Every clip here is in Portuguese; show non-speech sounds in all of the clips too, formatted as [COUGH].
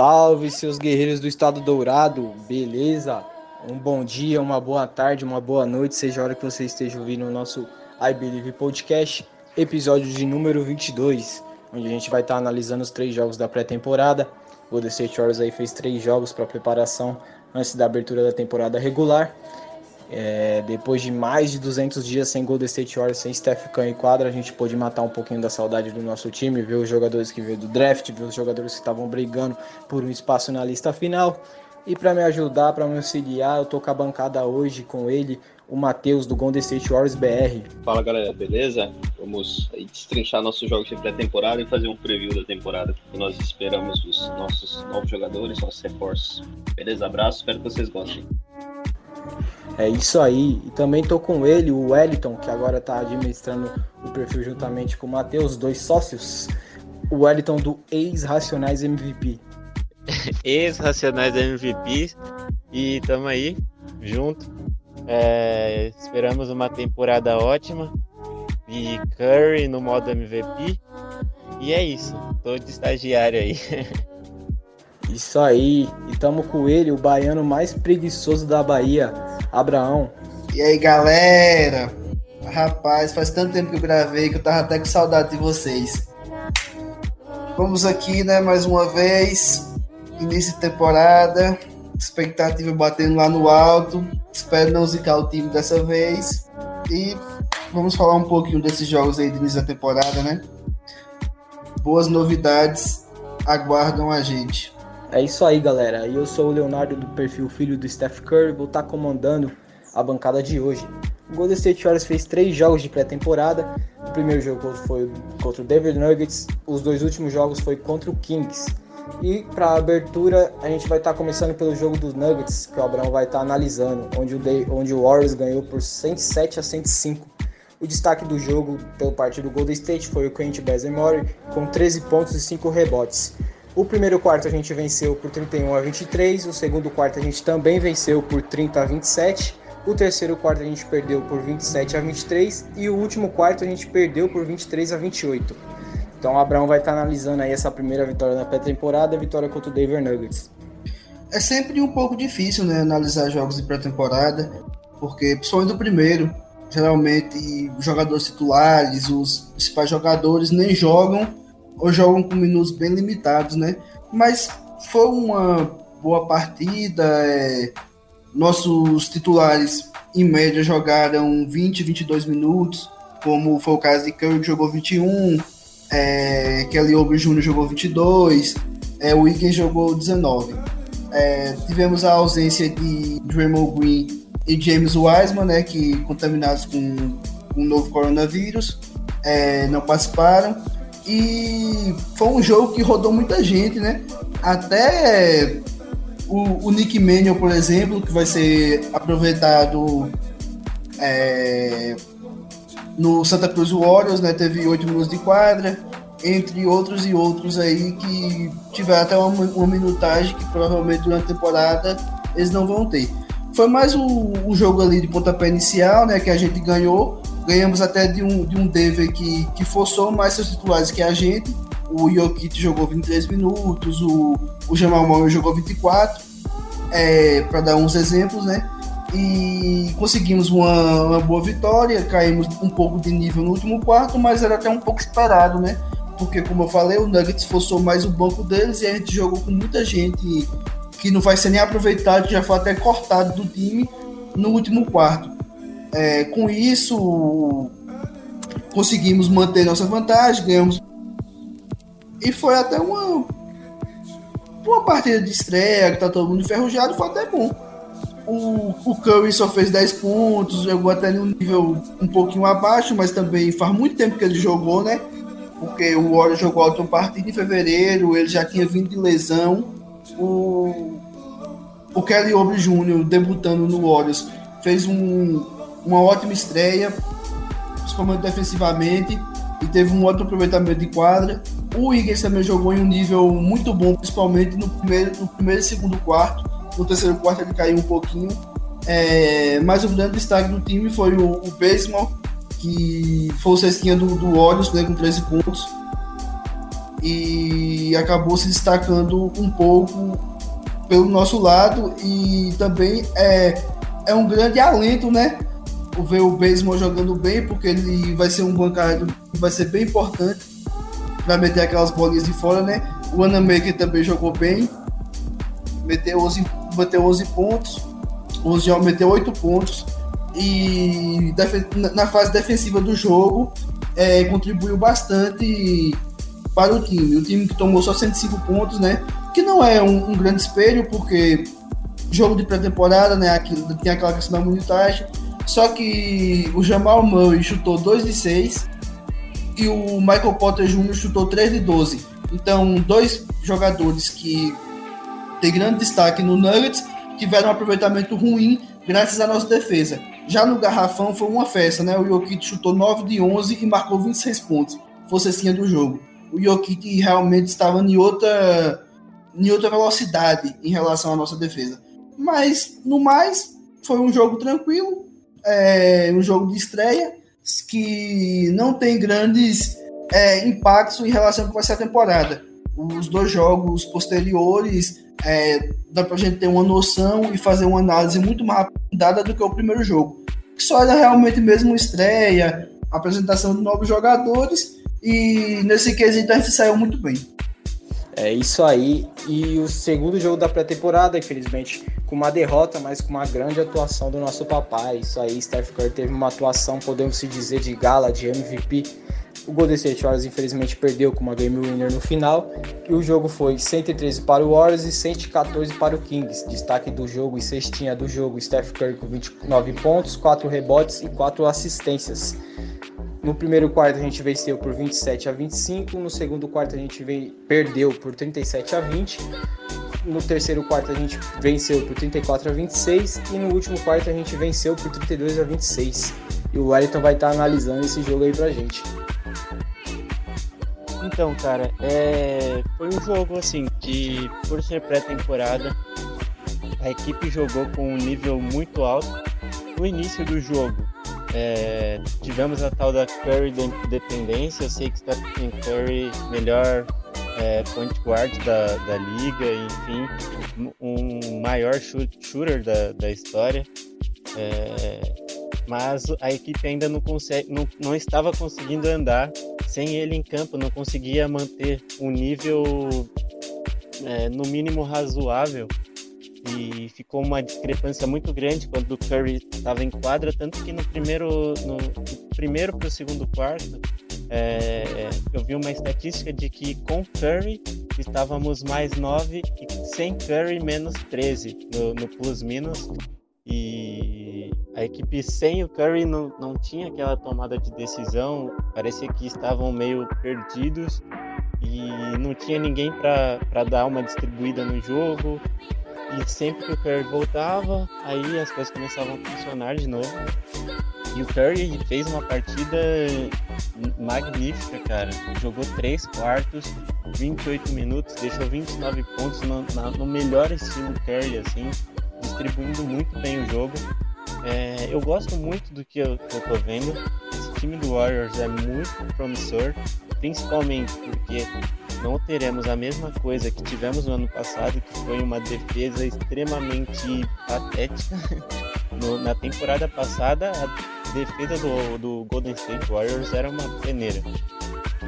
Salve seus guerreiros do Estado Dourado, beleza? Um bom dia, uma boa tarde, uma boa noite, seja a hora que você esteja ouvindo o nosso I Believe Podcast, episódio de número 22, onde a gente vai estar analisando os três jogos da pré-temporada. O Golden State aí fez três jogos para preparação antes da abertura da temporada regular. É, depois de mais de 200 dias sem Golden State Warriors, sem Steph Curry em quadra, a gente pôde matar um pouquinho da saudade do nosso time, ver os jogadores que veio do draft, ver os jogadores que estavam brigando por um espaço na lista final. E para me ajudar, para me auxiliar, eu tô com a bancada hoje com ele, o Matheus do Golden State Warriors BR. Fala galera, beleza? Vamos destrinchar nossos jogos de pré-temporada e fazer um preview da temporada. E nós esperamos os nossos novos jogadores, nossos reforços. Beleza? Abraço, espero que vocês gostem. É isso aí. E também tô com ele, o Wellington, que agora tá administrando o perfil juntamente com o Matheus, dois sócios. O Wellington do ex-Racionais MVP. [LAUGHS] ex-Racionais MVP e tamo aí junto. É, esperamos uma temporada ótima e Curry no modo MVP. E é isso, tô de estagiário aí. [LAUGHS] Isso aí. E tamo com ele, o baiano mais preguiçoso da Bahia, Abraão. E aí, galera? Rapaz, faz tanto tempo que eu gravei que eu tava até com saudade de vocês. Vamos aqui, né, mais uma vez. Início de temporada. Expectativa batendo lá no alto. Espero não zicar o time dessa vez. E vamos falar um pouquinho desses jogos aí de início da temporada, né? Boas novidades aguardam a gente. É isso aí, galera. Eu sou o Leonardo do perfil Filho do Steph Curry, vou estar comandando a bancada de hoje. O Golden State Warriors fez três jogos de pré-temporada. O primeiro jogo foi contra o Denver Nuggets, os dois últimos jogos foi contra o Kings. E para a abertura, a gente vai estar começando pelo jogo dos Nuggets, que o Abraão vai estar analisando, onde o, Day, onde o Warriors ganhou por 107 a 105. O destaque do jogo pelo partido do Golden State foi o Quentin Bazemore, com 13 pontos e 5 rebotes. O primeiro quarto a gente venceu por 31 a 23, o segundo quarto a gente também venceu por 30 a 27, o terceiro quarto a gente perdeu por 27 a 23 e o último quarto a gente perdeu por 23 a 28. Então o Abraão vai estar analisando aí essa primeira vitória da pré-temporada, a vitória contra o Denver Nuggets. É sempre um pouco difícil, né, analisar jogos de pré-temporada, porque principalmente o primeiro, geralmente os jogadores titulares, os principais jogadores nem jogam ou jogam com minutos bem limitados, né? Mas foi uma boa partida. É... Nossos titulares, em média, jogaram 20, 22 minutos, como foi o caso de Curry, que jogou 21, é... Kelly Oubre Jr. jogou 22, é... o Wiggins jogou 19. É... Tivemos a ausência de Draymond Green e James Wiseman, né, que contaminados com o novo coronavírus, é... não participaram. E foi um jogo que rodou muita gente, né? Até o, o Nick Mannion, por exemplo, que vai ser aproveitado é, no Santa Cruz Warriors, né? Teve oito minutos de quadra, entre outros e outros aí que tiveram até uma, uma minutagem que provavelmente durante a temporada eles não vão ter. Foi mais um jogo ali de pontapé inicial, né? Que a gente ganhou ganhamos até de um, de um Denver que, que forçou mais seus titulares que a gente. O Jokic jogou 23 minutos, o, o Jamal Murray jogou 24, é, para dar uns exemplos, né? E conseguimos uma, uma, boa vitória, caímos um pouco de nível no último quarto, mas era até um pouco esperado, né? Porque, como eu falei, o Nuggets forçou mais o banco deles e a gente jogou com muita gente que não vai ser nem aproveitado, já foi até cortado do time no último quarto. É, com isso, conseguimos manter nossa vantagem, ganhamos. E foi até uma, uma partida de estreia, que tá todo mundo enferrujado, foi até bom. O, o Curry só fez 10 pontos, jogou até num nível um pouquinho abaixo, mas também faz muito tempo que ele jogou, né? porque o Warriors jogou a última partida em fevereiro, ele já tinha vindo de lesão. O, o Kelly Oubre Jr., debutando no Warriors, fez um, uma ótima estreia, principalmente defensivamente, e teve um ótimo aproveitamento de quadra. O Higgins também jogou em um nível muito bom, principalmente no primeiro, no primeiro e segundo quarto. No terceiro quarto ele caiu um pouquinho. É, mas o grande destaque do time foi o, o Baseman, que foi o cestinha do, do Olhos, né, com 13 pontos. E acabou se destacando um pouco pelo nosso lado. E também é, é um grande alento, né? Ver o Baseman jogando bem, porque ele vai ser um bancário que vai ser bem importante para meter aquelas bolinhas de fora, né? O Anamaker também jogou bem, meteu 11, meteu 11 pontos, o Oziel meteu 8 pontos e na fase defensiva do jogo é, contribuiu bastante para o time. O time que tomou só 105 pontos, né? Que não é um, um grande espelho, porque jogo de pré-temporada, né? Aquilo, tem aquela questão da minutagem. Só que o Jamal Murray chutou 2 de 6 e o Michael Potter Jr. chutou 3 de 12. Então, dois jogadores que têm grande destaque no Nuggets tiveram um aproveitamento ruim graças à nossa defesa. Já no Garrafão foi uma festa, né? O Jokic chutou 9 de 11 e marcou 26 pontos. Foi cestinha do jogo. O Jokic realmente estava em outra, em outra velocidade em relação à nossa defesa. Mas, no mais, foi um jogo tranquilo é, um jogo de estreia que não tem grandes é, impactos em relação ao que vai ser a temporada. Os dois jogos posteriores é, dá pra gente ter uma noção e fazer uma análise muito mais aprofundada do que o primeiro jogo. Só era realmente mesmo estreia, apresentação de novos jogadores e nesse quesito a gente saiu muito bem. É isso aí. E o segundo jogo da pré-temporada, infelizmente, com uma derrota, mas com uma grande atuação do nosso papai. Isso aí, Steph Curry teve uma atuação, podemos se dizer, de gala, de MVP. O Golden State Warriors infelizmente perdeu com uma game winner no final. E o jogo foi 113 para o Warriors e 114 para o Kings. Destaque do jogo e cestinha do jogo, Steph Curry com 29 pontos, 4 rebotes e 4 assistências. No primeiro quarto a gente venceu por 27 a 25, no segundo quarto a gente perdeu por 37 a 20, no terceiro quarto a gente venceu por 34 a 26 e no último quarto a gente venceu por 32 a 26. E o Wellington vai estar analisando esse jogo aí pra gente. Então, cara, é... foi um jogo assim que, por ser pré-temporada, a equipe jogou com um nível muito alto. No início do jogo, é, tivemos a tal da Curry dependência. Eu sei que Stephen Curry, melhor é, point guard da, da liga, enfim, um maior shooter da, da história. É, mas a equipe ainda não, consegue, não, não estava conseguindo andar sem ele em campo, não conseguia manter um nível é, no mínimo razoável e ficou uma discrepância muito grande quando o Curry estava em quadra, tanto que no primeiro no, primeiro para o segundo quarto é, eu vi uma estatística de que com Curry estávamos mais 9 e sem Curry menos 13 no, no plus-minus e a equipe sem o Curry não, não tinha aquela tomada de decisão, parecia que estavam meio perdidos e não tinha ninguém para dar uma distribuída no jogo. E sempre que o Curry voltava, aí as coisas começavam a funcionar de novo. E o Curry fez uma partida magnífica, cara. Jogou 3 quartos, 28 minutos, deixou 29 pontos no, na, no melhor estilo Curry, assim, distribuindo muito bem o jogo. É, eu gosto muito do que eu, que eu tô vendo. Esse time do Warriors é muito promissor, principalmente porque não teremos a mesma coisa que tivemos no ano passado, que foi uma defesa extremamente patética. [LAUGHS] No, na temporada passada, a defesa do, do Golden State Warriors era uma peneira.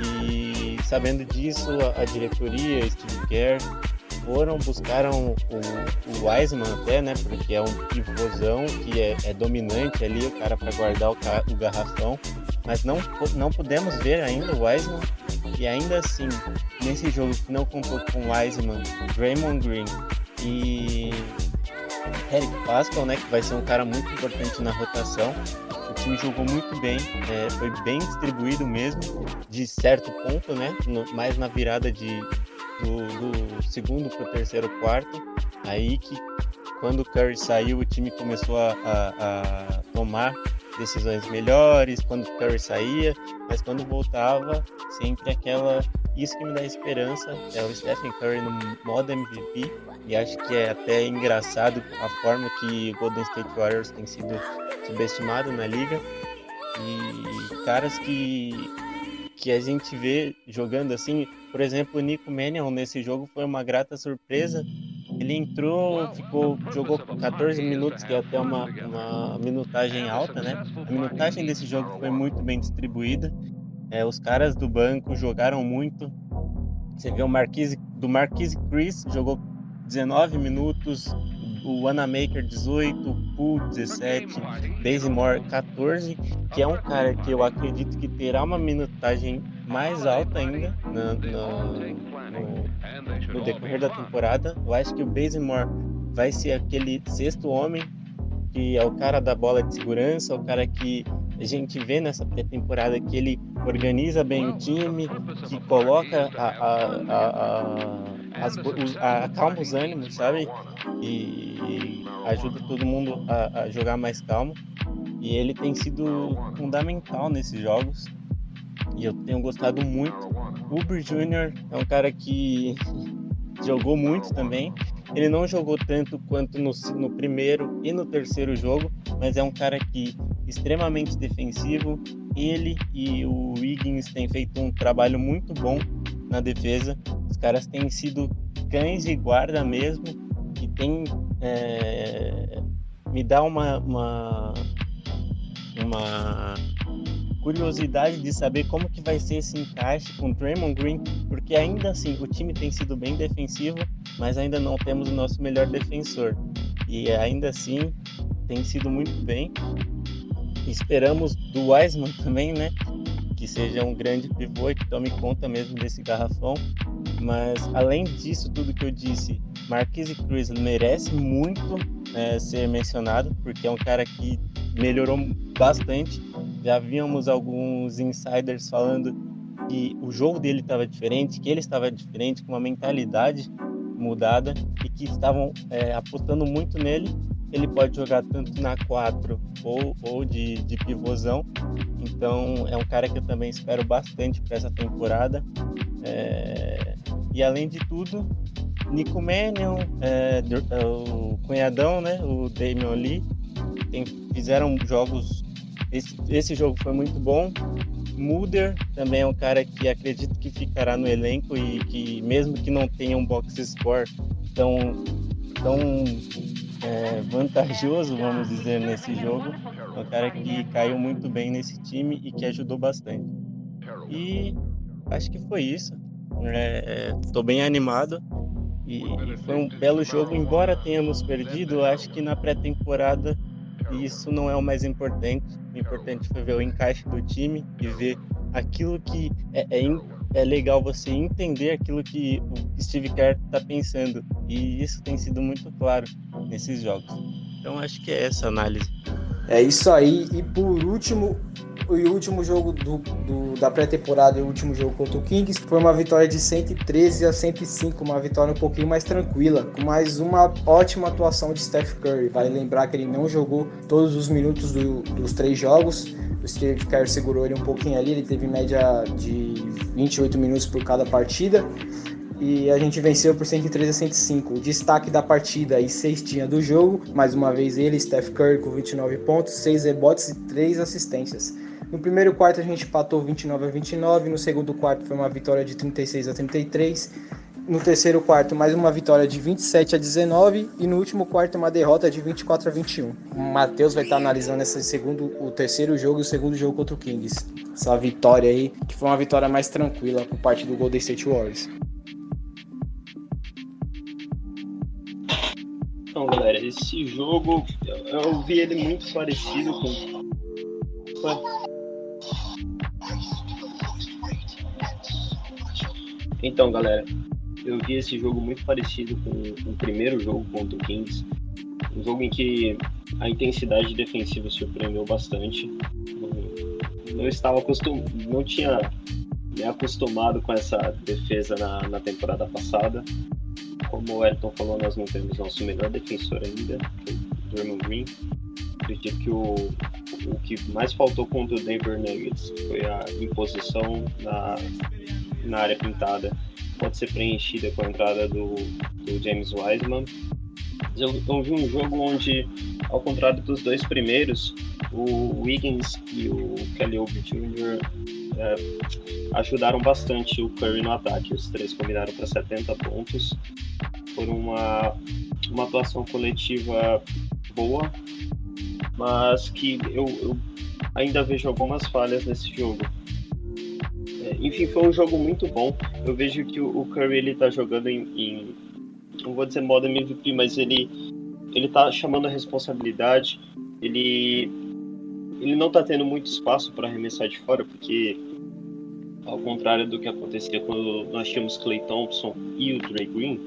E sabendo disso, a, diretoria, Steve Kerr, foram, buscaram o, o Wiseman até, né? Porque é um pivôzão que é, é dominante ali, o cara para guardar o, o, garrafão. Mas não, não pudemos ver ainda o Wiseman. E ainda assim, nesse jogo que não contou com Wiseman, Draymond Green e Eric Pascal, né? Que vai ser um cara muito importante na rotação. Time jogou muito bem, é, foi bem distribuído mesmo, de certo ponto, né? No, mais na virada de, do, do segundo para o terceiro quarto. Aí que quando o Curry saiu, o time começou a, a, a tomar decisões melhores quando o Curry saía, mas quando voltava, sempre aquela. Isso que me dá esperança é o Stephen Curry no modo MVP, e acho que é até engraçado a forma que o Golden State Warriors tem sido subestimado na liga. E caras que, que a gente vê jogando assim, por exemplo, o Nico Mannion nesse jogo foi uma grata surpresa ele entrou, ficou, jogou 14 minutos, que é até uma, uma minutagem alta, né? A minutagem desse jogo foi muito bem distribuída. É, os caras do banco jogaram muito. Você vê o Marquise, do Marquise Chris jogou 19 minutos, o Wanamaker 18, o Poole 17, Bazemore 14, que é um cara que eu acredito que terá uma minutagem mais alta ainda no, no, decorrer da temporada. Eu acho que o Bazemore vai ser aquele sexto homem, que é o cara da bola de segurança, o cara que a gente vê nessa pré-temporada que ele organiza bem o time, que coloca a, a, a, os, a acalma os ânimos, sabe? E, e ajuda todo mundo a, a jogar mais calmo. E ele tem sido fundamental nesses jogos. E eu tenho gostado muito. Uber Jr. é um cara que [LAUGHS] jogou muito também. Ele não jogou tanto quanto no, no, primeiro e no terceiro jogo, mas é um cara que extremamente defensivo. Ele e o Wiggins têm feito um trabalho muito bom na defesa. Os caras têm sido cães de guarda mesmo e tem é, me dá uma, uma uma curiosidade de saber como que vai ser esse encaixe com o Draymond Green, porque ainda assim o time tem sido bem defensivo, mas ainda não temos o nosso melhor defensor. E ainda assim tem sido muito bem. Esperamos do Wiseman também, né? Que seja um grande pivô e que tome conta mesmo desse garrafão. Mas além disso, tudo que eu disse, Marquise Cruz merece muito é, ser mencionado, porque é um cara que melhorou bastante. Já víamos alguns insiders falando que o jogo dele estava diferente, que ele estava diferente, com uma mentalidade mudada e que estavam é, apostando muito nele. Ele pode jogar tanto na 4 ou, ou de, de pivôzão. Então é um cara que eu também espero bastante para essa temporada. É... E além de tudo, Nico Mannion, é, é, o cunhadão, né, o Damian Lee, tem, fizeram jogos. Esse, esse jogo foi muito bom. Mulder também é um cara que acredito que ficará no elenco e que, mesmo que não tenha um box score tão, tão é, vantajoso, vamos dizer, nesse jogo, é um cara que caiu muito bem nesse time e que ajudou bastante. E acho que foi isso. Estou é, bem animado e foi um belo jogo, embora tenhamos perdido. Acho que na pré-temporada e isso não é o mais importante. O importante foi ver o encaixe do time e ver aquilo que é, é, é legal você entender aquilo que o Steve Kerr está pensando. E isso tem sido muito claro nesses jogos. Então acho que é essa análise. É isso aí. E por último, o último jogo do, do da pré-temporada e o último jogo contra o Kings foi uma vitória de 113 a 105, uma vitória um pouquinho mais tranquila, com mais uma ótima atuação de Steph Curry. Vale lembrar que ele não jogou todos os minutos do, dos três jogos. O Steve Kerr segurou ele um pouquinho ali, ele teve média de 28 minutos por cada partida e a gente venceu por 103 a 105. O destaque da partida e cestinha do jogo, mais uma vez ele, Steph Curry com 29 pontos, 6 rebotes e 3 assistências. No primeiro quarto a gente empatou 29 a 29, no segundo quarto foi uma vitória de 36 a 33. No terceiro quarto, mais uma vitória de 27 a 19 e no último quarto uma derrota de 24 a 21. O Matheus vai estar analisando esse segundo, o terceiro jogo e o segundo jogo contra o Kings. Essa vitória aí, que foi uma vitória mais tranquila por parte do Golden State Warriors. Então, galera, esse jogo eu, eu vi ele muito parecido com então, galera, eu vi esse jogo muito parecido com o primeiro jogo contra o Kings. Um jogo em que a intensidade defensiva surpreendeu bastante. Não, estava acostumado, não tinha me acostumado com essa defesa na, na temporada passada. Como o Elton falou, nós não temos nosso melhor defensor ainda, o Draymond Green. Acredito que o, o que mais faltou contra o Denver Nuggets foi a imposição na, na área pintada. Pode ser preenchida com a entrada do, do James Wiseman. Eu, eu vi um jogo onde, ao contrário dos dois primeiros, o Wiggins e o Kelly Oubre Jr. É, ajudaram bastante o Curry no ataque. Os três combinaram para 70 pontos. Foi uma, uma atuação coletiva boa, mas que eu, eu ainda vejo algumas falhas nesse jogo. Enfim, foi um jogo muito bom. Eu vejo que o, Curry ele tá jogando em, em, não vou dizer modo MVP, mas ele ele tá chamando a responsabilidade. Ele ele não tá tendo muito espaço para arremessar de fora, porque ao contrário do que acontecia quando nós tínhamos Clay Thompson e o Dre Green,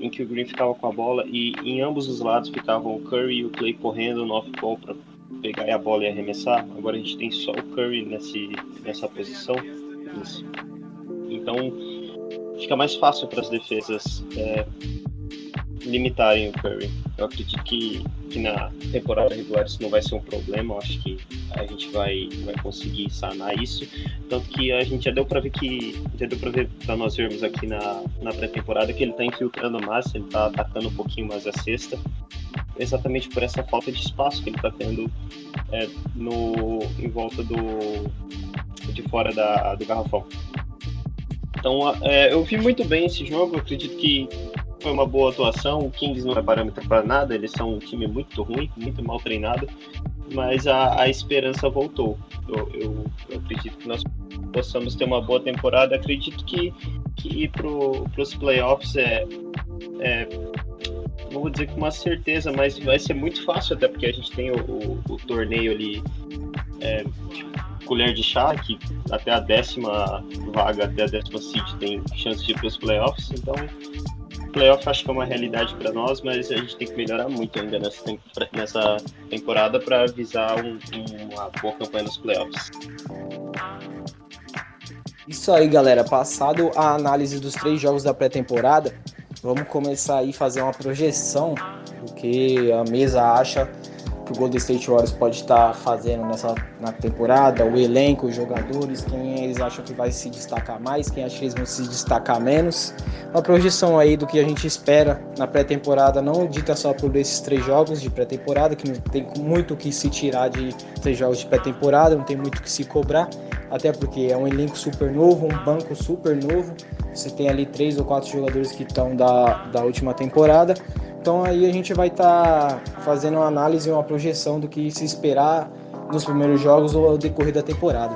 em que o Green ficava com a bola e em ambos os lados ficavam o Curry e o Clay correndo no off-ball para pegar a bola e arremessar. Agora a gente tem só o Curry nesse, nessa posição. Então fica mais fácil para as defesas é, limitarem o Curry. Eu acredito que, que na temporada regular isso não vai ser um problema. Eu acho que a gente vai, vai conseguir sanar isso. Tanto que a gente já deu para ver que. Já deu para ver para nós vermos aqui na, na pré-temporada que ele está infiltrando mais, ele está atacando um pouquinho mais a cesta. Exatamente por essa falta de espaço que ele está tendo é, no, em volta do. de fora da, do garrafão. Então, é, eu vi muito bem esse jogo. Acredito que foi uma boa atuação. O Kings não é parâmetro para nada, eles são um time muito ruim, muito mal treinado, mas a, a esperança voltou. Eu, eu, eu, acredito que nós possamos ter uma boa temporada. Acredito que, que ir para os playoffs é, é, não vou dizer com uma certeza, mas vai ser muito fácil, até porque a gente tem o, o, o torneio ali. É, colher de chá, que até a décima vaga, até a décima seed tem chance de ir para os playoffs, então playoff acho que é uma realidade para nós, mas a gente tem que melhorar muito ainda nessa, temporada para visar um, uma boa campanha nos playoffs. Isso aí, galera. Passado a análise dos três jogos da pré-temporada, vamos começar aí fazer uma projeção do que a mesa acha que o Golden State Warriors pode estar fazendo nessa na temporada, o elenco, os jogadores, quem eles acham que vai se destacar mais, quem acha que eles vão se destacar menos. Uma projeção aí do que a gente espera na pré-temporada, não dita só por esses três jogos de pré-temporada, que não tem muito o que se tirar de três jogos de pré-temporada, não tem muito o que se cobrar, até porque é um elenco super novo, um banco super novo. Você tem ali três ou quatro jogadores que estão da, da última temporada. Então aí a gente vai estar tá fazendo uma análise e uma projeção do que se esperar nos primeiros jogos ou ao decorrer da temporada.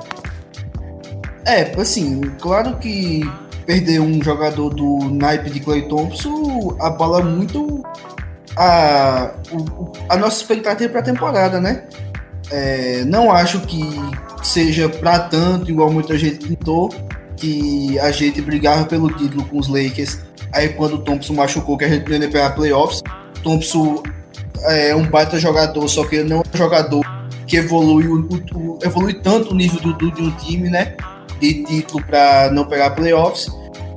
É, assim, claro que perder um jogador do naipe de Clay Thompson abala muito a, a nossa expectativa para a temporada, né? É, não acho que seja para tanto, igual muita gente pintou, que a gente brigava pelo título com os Lakers Aí quando o Thompson machucou, que a gente ia pegar playoffs, Thompson é um baita jogador, só que ele não é um jogador que evolui, evolui tanto o nível do, do, de um time, né? De título para não pegar playoffs.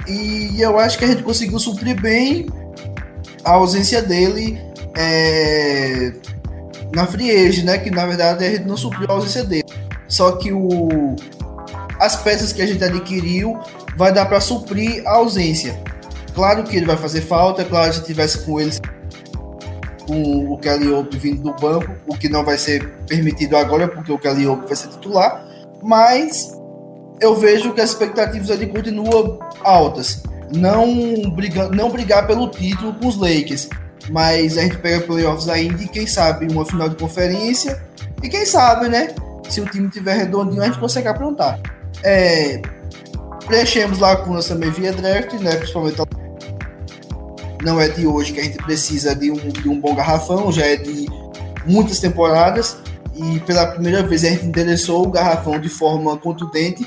E eu acho que a gente conseguiu suprir bem a ausência dele é, na free né? Que na verdade a gente não supriu a ausência dele. Só que o, as peças que a gente adquiriu vai dar para suprir a ausência. Claro que ele vai fazer falta, é claro, se tivesse com ele com o Oubre vindo do banco, o que não vai ser permitido agora, porque o Kelly Oubre vai ser titular, mas eu vejo que as expectativas ali continuam altas. Não brigar, não brigar pelo título com os Lakers, mas a gente pega playoffs ainda e quem sabe uma final de conferência, e quem sabe, né? Se o time tiver redondinho, a gente consegue aprontar. É, preenchemos lacunas também via draft, né? Principalmente não é de hoje que a gente precisa de um, de um bom garrafão, já é de muitas temporadas. E pela primeira vez a gente endereçou o garrafão de forma contundente,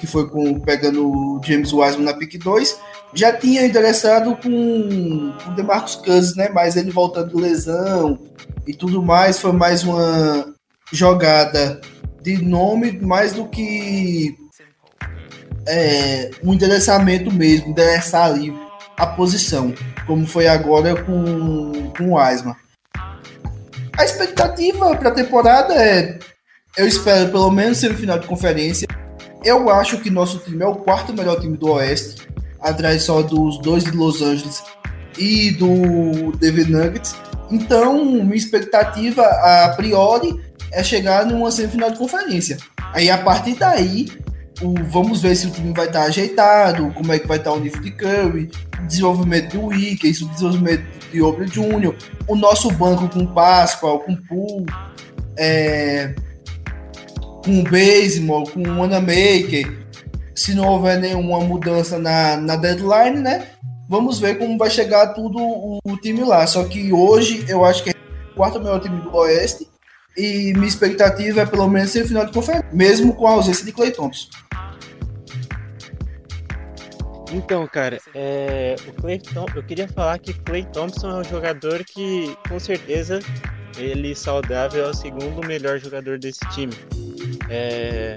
que foi com, pegando o James Wiseman na pick 2, já tinha interessado com o DeMarcus Cousins, né? Mas ele voltando de lesão e tudo mais, foi mais uma jogada de nome mais do que é, um endereçamento mesmo, endereçar ali a posição, como foi agora com, com o Asma. A expectativa para a temporada é, eu espero pelo menos semifinal de conferência. Eu acho que nosso time é o quarto melhor time do Oeste, atrás só dos dois de Los Angeles e do Denver Nuggets. Então, minha expectativa a priori é chegar numa semifinal de conferência. Aí a partir daí, o, vamos ver se o time vai estar ajeitado, como é que vai estar o nível de Curry, desenvolvimento de Wiggins, o desenvolvimento de Obre Júnior, o nosso banco com Pascal, com Poole, é, com Baseball, com Wanamaker, se não houver nenhuma mudança na, na deadline, né? Vamos ver como vai chegar tudo o, o time lá. Só que hoje eu acho que é o quarto melhor time do Oeste e minha expectativa é pelo menos ser final de conferência, mesmo com a ausência de Clay Thompson. Então, cara, é, o Clay Tom, eu queria falar que Clay Thompson é um jogador que, com certeza, ele saudável é o segundo melhor jogador desse time. É,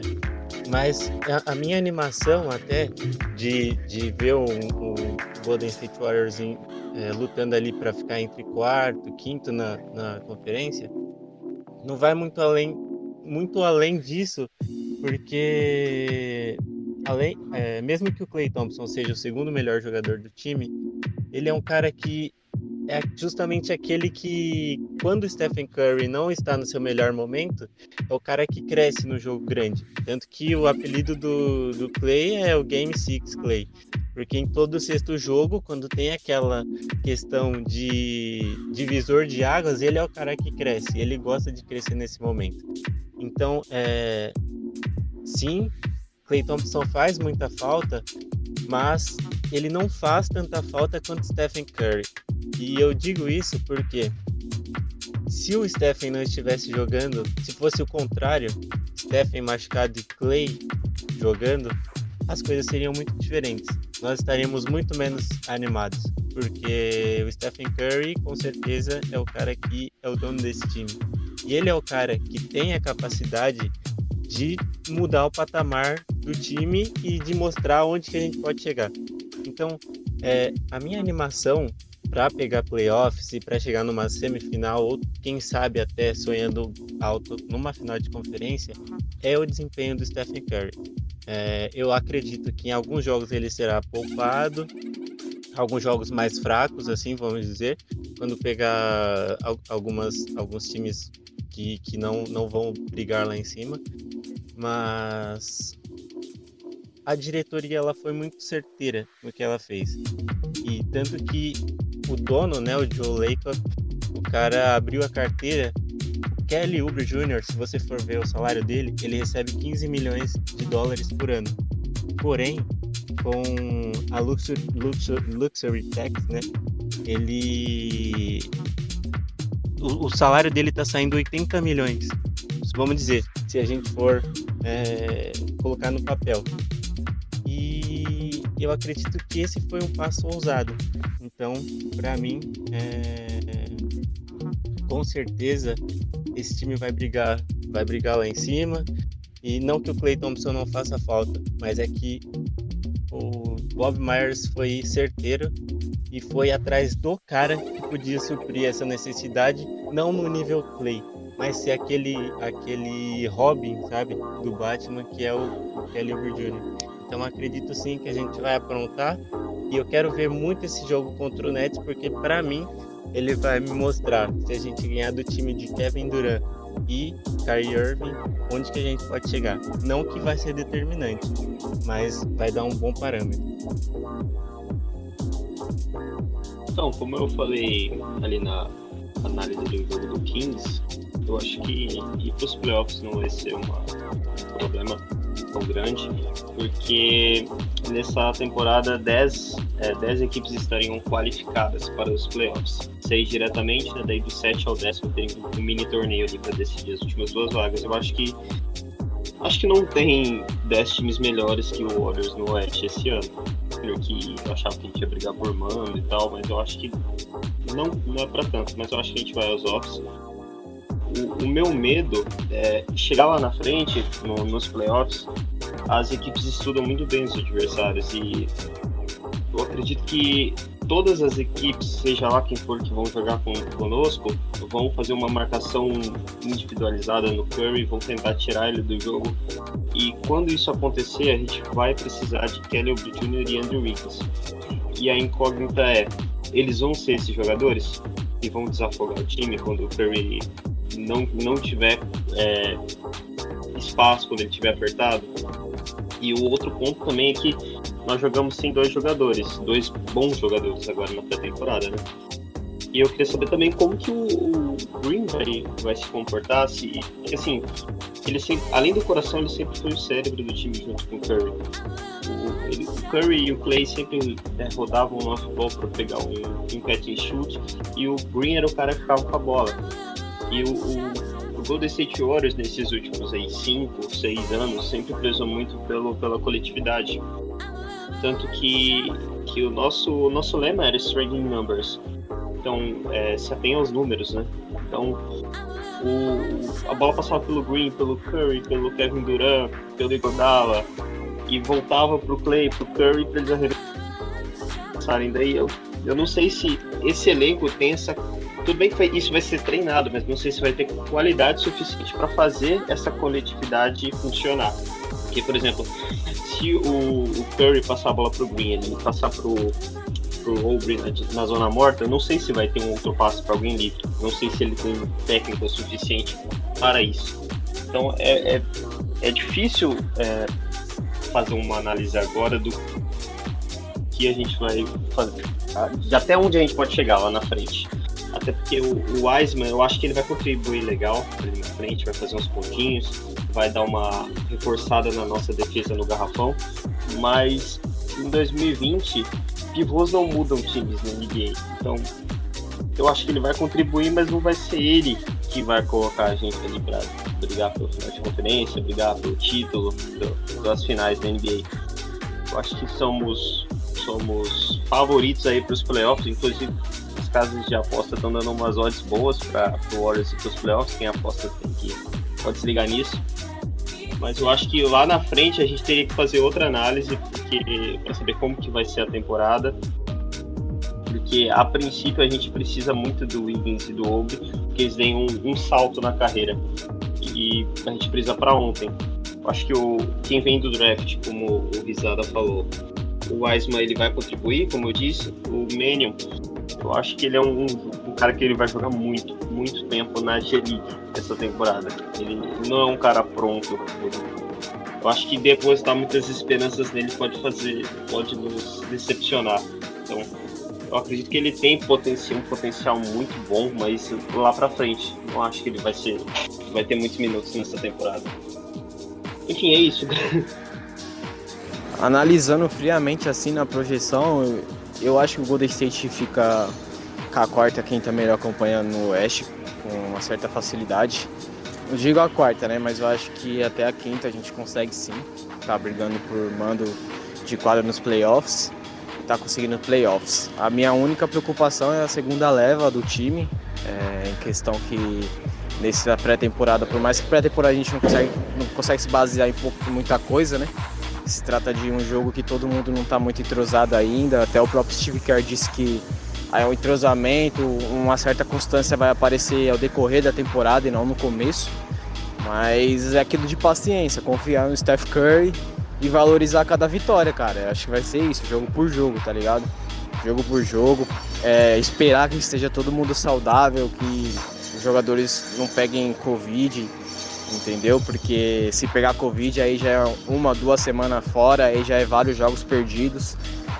mas a, a, minha animação até de, de ver o, o Golden State Warriors em, é, lutando ali para ficar entre quarto, quinto na, na conferência, não vai muito além, muito além disso, porque além, é, mesmo que o Clay Thompson seja o segundo melhor jogador do time, ele é um cara que é justamente aquele que, quando o Stephen Curry não está no seu melhor momento, é o cara que cresce no jogo grande. Tanto que o apelido do, do Clay é o Game Six Clay. Porque em todo sexto jogo, quando tem aquela questão de divisor de águas, ele é o cara que cresce. Ele gosta de crescer nesse momento. Então, é, sim, Clay Thompson faz muita falta, mas ele não faz tanta falta quanto Stephen Curry. E eu digo isso porque se o Stephen não estivesse jogando, se fosse o contrário, Stephen machucado e Clay jogando, as coisas seriam muito diferentes. Nós estaríamos muito menos animados, porque o Stephen Curry com certeza é o cara que é o dono desse time. E ele é o cara que tem a capacidade de mudar o patamar do time e de mostrar onde que a gente pode chegar. Então, é, a minha animação para pegar playoffs e para chegar numa semifinal ou quem sabe até sonhando alto numa final de conferência é o desempenho do Stephen Curry. É, eu acredito que em alguns jogos ele será poupado, alguns jogos mais fracos, assim vamos dizer, quando pegar algumas alguns times que, que não, não vão brigar lá em cima, mas a diretoria ela foi muito certeira no que ela fez. E tanto que o dono, né, o Joe Lacob, o cara abriu a carteira. O Kelly Oubre Jr., se você for ver o salário dele, ele recebe 15 milhões de dólares por ano. Porém, com a Luxury, Luxury, Luxury Tax, né, ele. O, o salário dele está saindo 80 milhões. Vamos dizer, se a gente for é, colocar no papel. E eu acredito que esse foi um passo ousado. Então, para mim, é... com certeza esse time vai brigar, vai brigar lá em cima. E não que o Clay Thompson não faça falta, mas é que o Bob Myers foi certeiro e foi atrás do cara que podia suprir essa necessidade, não no nível Clay, mas ser aquele aquele Robin, sabe, do Batman, que é o, Kelly Jr. Então acredito sim que a gente vai aprontar e eu quero ver muito esse jogo contra o Nets, porque para mim ele vai me mostrar se a gente ganhar do time de Kevin Durant e Kyrie Irving, onde que a gente pode chegar. Não que vai ser determinante, mas vai dar um bom parâmetro. Então, como eu falei ali na análise do jogo do Kings, eu acho que ir para os playoffs não vai ser uma, um problema tão grande, porque nessa temporada 10, é, 10 equipes estariam qualificadas para os playoffs. Seis diretamente, né, daí do 7 ao 10 teria um mini torneio ali para decidir as últimas duas vagas. Eu acho que Acho que não tem 10 times melhores que o Warriors no Oeste esse ano. Que eu achava que a gente ia brigar por mando e tal, mas eu acho que não, não é pra tanto, mas eu acho que a gente vai aos offs. O, o meu medo é chegar lá na frente, no, nos playoffs, as equipes estudam muito bem os adversários e eu acredito que todas as equipes, seja lá quem for que vão jogar com, conosco, vão fazer uma marcação individualizada no Curry, vão tentar tirar ele do jogo. E quando isso acontecer, a gente vai precisar de Kelly Oubre Jr. e Andrew Wiggins. E a incógnita é, eles vão ser esses jogadores e vão desafogar o time quando o Curry não, não tiver é, espaço, quando ele estiver apertado? E o outro ponto também é que nós jogamos sem dois jogadores, dois bons jogadores agora na pré-temporada, né? E eu queria saber também como que o, Green vai, vai se comportar, se, assim, ele sempre, além do coração, ele sempre foi o cérebro do time junto com o Curry. O, Curry e o Clay sempre é, rodavam o off-ball para pegar um, um catch and shoot, e o Green era o cara que ficava com a bola. E o, o, o Golden State Warriors, nesses últimos aí, 5, 6 anos, sempre prezou muito pelo, pela coletividade. Tanto que, que o, nosso, o nosso lema era Striking Numbers. Então, é, se atenha aos números, né? Então, o, a bola passava pelo Green, pelo Curry, pelo Kevin Durant, pelo Iguodala, e voltava pro Clay, pro Curry, para eles arremessarem. Daí eu, eu não sei se esse elenco tem essa. Tudo bem que isso vai ser treinado, mas não sei se vai ter qualidade suficiente para fazer essa coletividade funcionar. Porque, por exemplo, se o, o Curry passar a bola pro Green, ele passar pro, pro Aubrey na, na, zona morta, não sei se vai ter um outro passo para alguém livre. Não sei se ele tem técnica suficiente para isso. Então é, é, é difícil é, fazer uma análise agora do que a gente vai fazer, de até onde a gente pode chegar lá na frente. Até porque o, o Wiseman, eu acho que ele vai contribuir legal ali na frente, vai fazer uns pontinhos, vai dar uma reforçada na nossa defesa no garrafão. Mas em 2020, pivôs não mudam times na NBA. Então, eu acho que ele vai contribuir, mas não vai ser ele que vai colocar a gente ali para brigar pelo final de conferência, brigar pelo título das finais da NBA. Eu acho que somos somos favoritos aí para os playoffs, inclusive as casas de aposta estão dando umas odds boas para o Warriors e para os playoffs. Quem aposta tem que pode se ligar nisso. Mas eu acho que lá na frente a gente teria que fazer outra análise para saber como que vai ser a temporada. Porque a princípio a gente precisa muito do Wiggins e do Obi, porque eles deem um, um salto na carreira. E a gente precisa para ontem. Acho que o, quem vem do draft, como o Risada falou, o Wiseman ele vai contribuir, como eu disse. O Manion, eu acho que ele é um, um cara que ele vai jogar muito, muito tempo na G-League essa temporada. Ele não é um cara pronto. Eu acho que depositar muitas esperanças nele pode fazer, pode nos decepcionar. Então, eu acredito que ele tem potencial, um potencial muito bom, mas lá para frente, não acho que ele vai ser, vai ter muitos minutos nessa temporada. Enfim, é isso. [LAUGHS] Analisando friamente assim na projeção, acho que o Golden State fica com a quarta, quinta melhor acompanhando no Oeste com uma certa facilidade. Não digo a quarta, né? Mas eu acho que até a quinta a gente consegue sim. Tá brigando por mando de quadra nos playoffs tá conseguindo playoffs. A minha única preocupação é a segunda leva do time, é, em questão que nessa pré-temporada, por mais que pré-temporada a gente não consegue, não consegue se basear em muita coisa, né? Se trata de um jogo que todo mundo não está muito entrosado ainda. Até o próprio Steve Kerr disse que aí o entrosamento, uma certa constância vai aparecer ao decorrer da temporada e não no começo. Mas é aquilo de paciência, confiar no Steph Curry e valorizar cada vitória, cara. Acho que vai ser isso, jogo por jogo, tá ligado? Jogo por jogo. É, esperar que esteja todo mundo saudável, que os jogadores não peguem Covid entendeu? Porque se pegar Covid aí já é uma, duas semanas fora, aí já é vários jogos perdidos.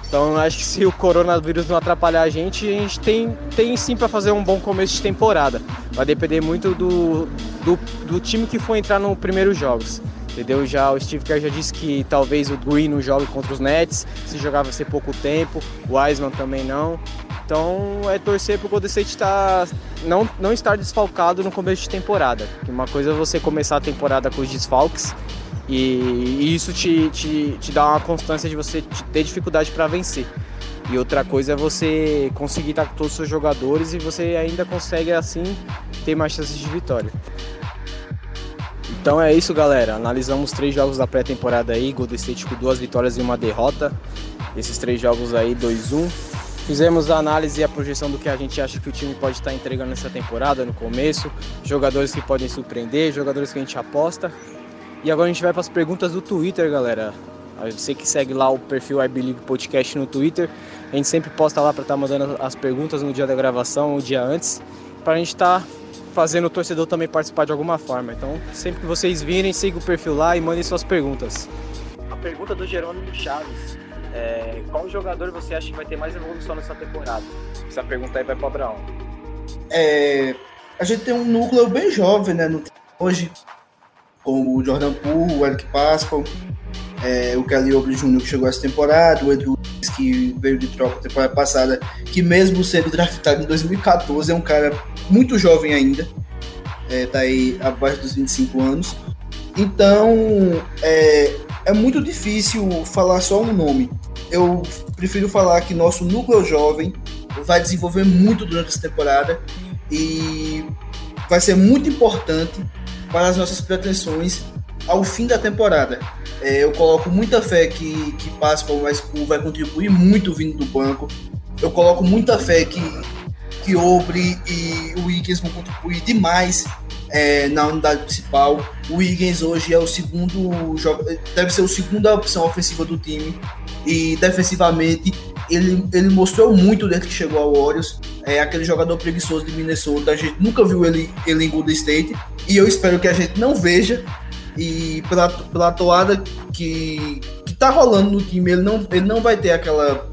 Então acho que se o coronavírus não atrapalhar a gente, a gente tem, tem sim para fazer um bom começo de temporada. Vai depender muito do, do, do time que for entrar no primeiros jogos. Entendeu? Já o Steve Kerr já disse que talvez o Green não jogue contra os Nets, se jogar vai ser pouco tempo, o Wiseman também não. Então é torcer para o Golden State tá, não, não estar desfalcado no começo de temporada. Porque uma coisa é você começar a temporada com os desfalques E, isso te, te, te dá uma constância de você ter dificuldade para vencer. E outra coisa é você conseguir estar com todos os seus jogadores e você ainda consegue assim ter mais chances de vitória. Então é isso, galera. Analisamos três jogos da pré-temporada aí, Golden State com duas vitórias e uma derrota. Esses três jogos aí, 2-1. Fizemos a análise e a projeção do que a gente acha que o time pode estar entregando nessa temporada, no começo, jogadores que podem surpreender, jogadores que a gente aposta. E agora a gente vai para as perguntas do Twitter, galera. Você que segue lá o perfil I Believe Podcast no Twitter, a gente sempre posta lá para estar tá mandando as perguntas no dia da gravação, um dia antes, para a gente estar tá fazendo o torcedor também participar de alguma forma. Então, sempre que vocês virem, siga o perfil lá e mandem suas perguntas. A pergunta do Jerônimo Chaves. É, qual jogador você acha que vai ter mais evolução nessa temporada? Essa pergunta aí vai para o Abraão. É, a gente tem um núcleo bem jovem, né? No, hoje, como o Jordan Poole, o Eric Pascal, é, o Kelly Oubre Jr. que chegou essa temporada, o Andrew que veio de troca temporada passada, que mesmo sendo draftado em 2014, é um cara muito jovem ainda, é, tá aí abaixo dos 25 anos. Então, é, é muito difícil falar só um nome. Eu prefiro falar que nosso núcleo jovem vai desenvolver muito durante essa temporada e vai ser muito importante para as nossas pretensões ao fim da temporada. É, eu coloco muita fé que, que Pascal vai, vai contribuir muito vindo do banco. Eu coloco muita fé que, que Obre e o Wiggins vão contribuir demais é, na unidade principal. O Wiggins hoje é o segundo deve ser a segunda opção ofensiva do time e defensivamente ele, ele mostrou muito desde que chegou ao Warriors. É aquele jogador preguiçoso de Minnesota. A gente nunca viu ele, ele em Golden State e eu espero que a gente não veja e pela, pela toada que, que tá rolando no time, ele não, ele não vai ter aquela,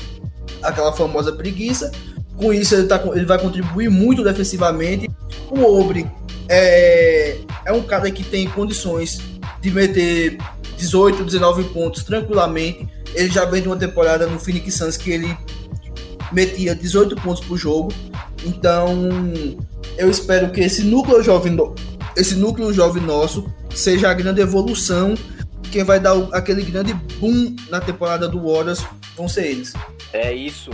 aquela famosa preguiça. Com isso, ele, tá, ele vai contribuir muito defensivamente. O Obre é, é um cara que tem condições de meter 18, 19 pontos tranquilamente. Ele já vem de uma temporada no Phoenix Suns que ele metia 18 pontos por jogo. Então, eu espero que esse núcleo jovem, esse núcleo jovem nosso seja a grande evolução. Quem vai dar aquele grande boom na temporada do Warriors vão ser eles. É isso.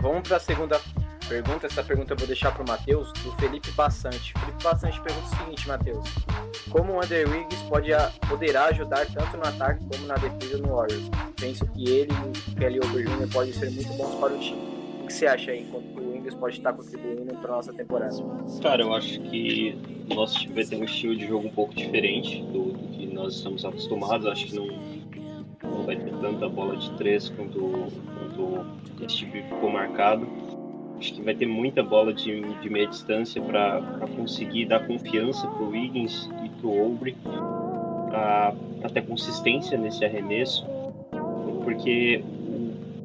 Vamos para a segunda pergunta. Essa pergunta eu vou deixar para o Matheus, do Felipe Bassante. Felipe Bassante pergunta o seguinte, Matheus. Como o Andrew Wiggins pode, poderá ajudar tanto no ataque como na defesa no Warriors? Penso que ele e o Kelly Jr. podem ser muito bons para o time. O que você acha aí, enquanto o Wiggins pode estar contribuindo para nossa temporada? Cara, eu acho que o nosso time vai ter um estilo de jogo um pouco diferente do, do que nós estamos acostumados. Acho que não, não vai ter tanta bola de três quanto, quanto tipo ficou marcado. Acho que vai ter muita bola de, de meia distância para conseguir dar confiança para o Wiggins e para o Obre, para ter consistência nesse arremesso, porque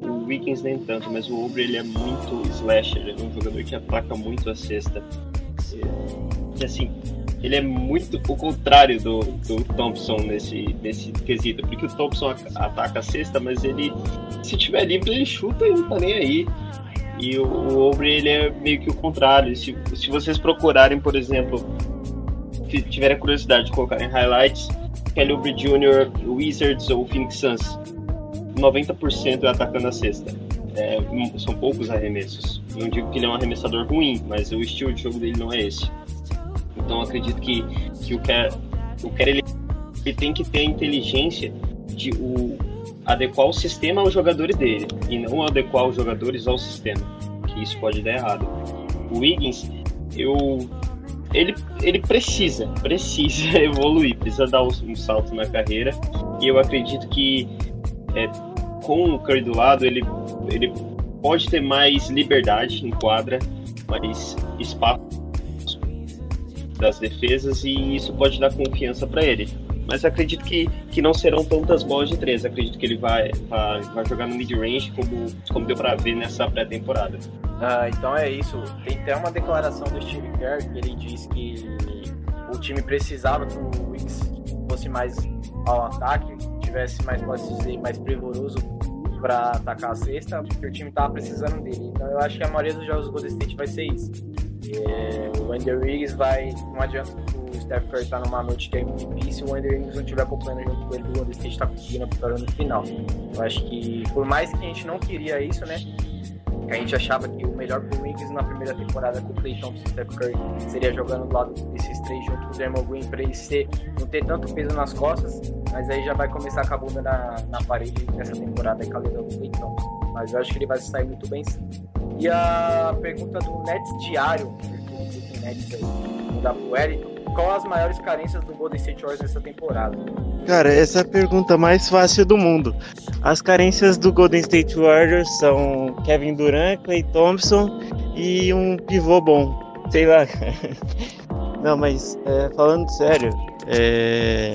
o, Wiggins nem tanto, mas o Obre ele é muito slasher, ele é um jogador que ataca muito a cesta que assim, ele é muito o contrário do, do Thompson nesse, nesse quesito, porque o Thompson ataca a cesta, mas ele, se tiver livre, ele chuta e não tá nem aí. E o, o Obre, ele é meio que o contrário. Se, se vocês procurarem, por exemplo, se tiverem curiosidade de colocar em highlights, Kelly Oubre Jr., Wizards ou Phoenix Suns, 90% é atacando a cesta. É, são poucos arremessos. Não digo que ele é um arremessador ruim, mas o estilo de jogo dele não é esse. Então acredito que, que o Kerr, o Kerr ele, ele tem que ter a inteligência de o, adequar o sistema aos jogadores dele e não adequar os jogadores ao sistema, que isso pode dar errado. O Wiggins, eu ele, ele precisa, precisa [LAUGHS] evoluir, precisa dar um, salto na carreira e eu acredito que é, com o Curry do lado ele, ele pode ter mais liberdade em quadra, mais espaço das defesas e isso pode dar confiança para ele. Mas acredito que, que não serão tantas bolas de três. Acredito que ele vai, vai, vai jogar no mid-range, como, como deu para ver nessa pré-temporada. Ah, então é isso. Tem até uma declaração do Steve Kerr que ele diz que o time precisava que o Wicks fosse mais ao ataque, tivesse mais, pode dizer, mais primoroso para atacar a cesta, porque o time tava precisando dele. Então eu acho que a maioria dos jogos do Golden State vai ser isso. É, o Andrew Wiggins vai. Não adianta o Steph Curry tá numa noite de MVP, se o Andrew Wiggins não estiver acompanhando junto com ele, o Golden State tá conseguindo a vitória no final. Eu acho que, por mais que a gente não queria isso, né? Que a gente achava que o melhor pro Wiggins na primeira temporada com o Clay Thompson e Steph Curry seria jogando do lado desses três junto com o Draymond Green pra ele ser, não ter tanto peso nas costas, mas aí já vai começar com a bunda na, na parede nessa temporada com a lesão do Clay Thompson. Mas eu acho que ele vai sair muito bem sim. E a pergunta do Nets Diário, do Nets aí, da Pueri, qual as maiores carências do Golden State Warriors nessa temporada? Cara, essa é a pergunta mais fácil do mundo. As carências do Golden State Warriors são Kevin Durant, Clay Thompson e um pivô bom. Sei lá. [LAUGHS] Não, mas é, falando sério, é,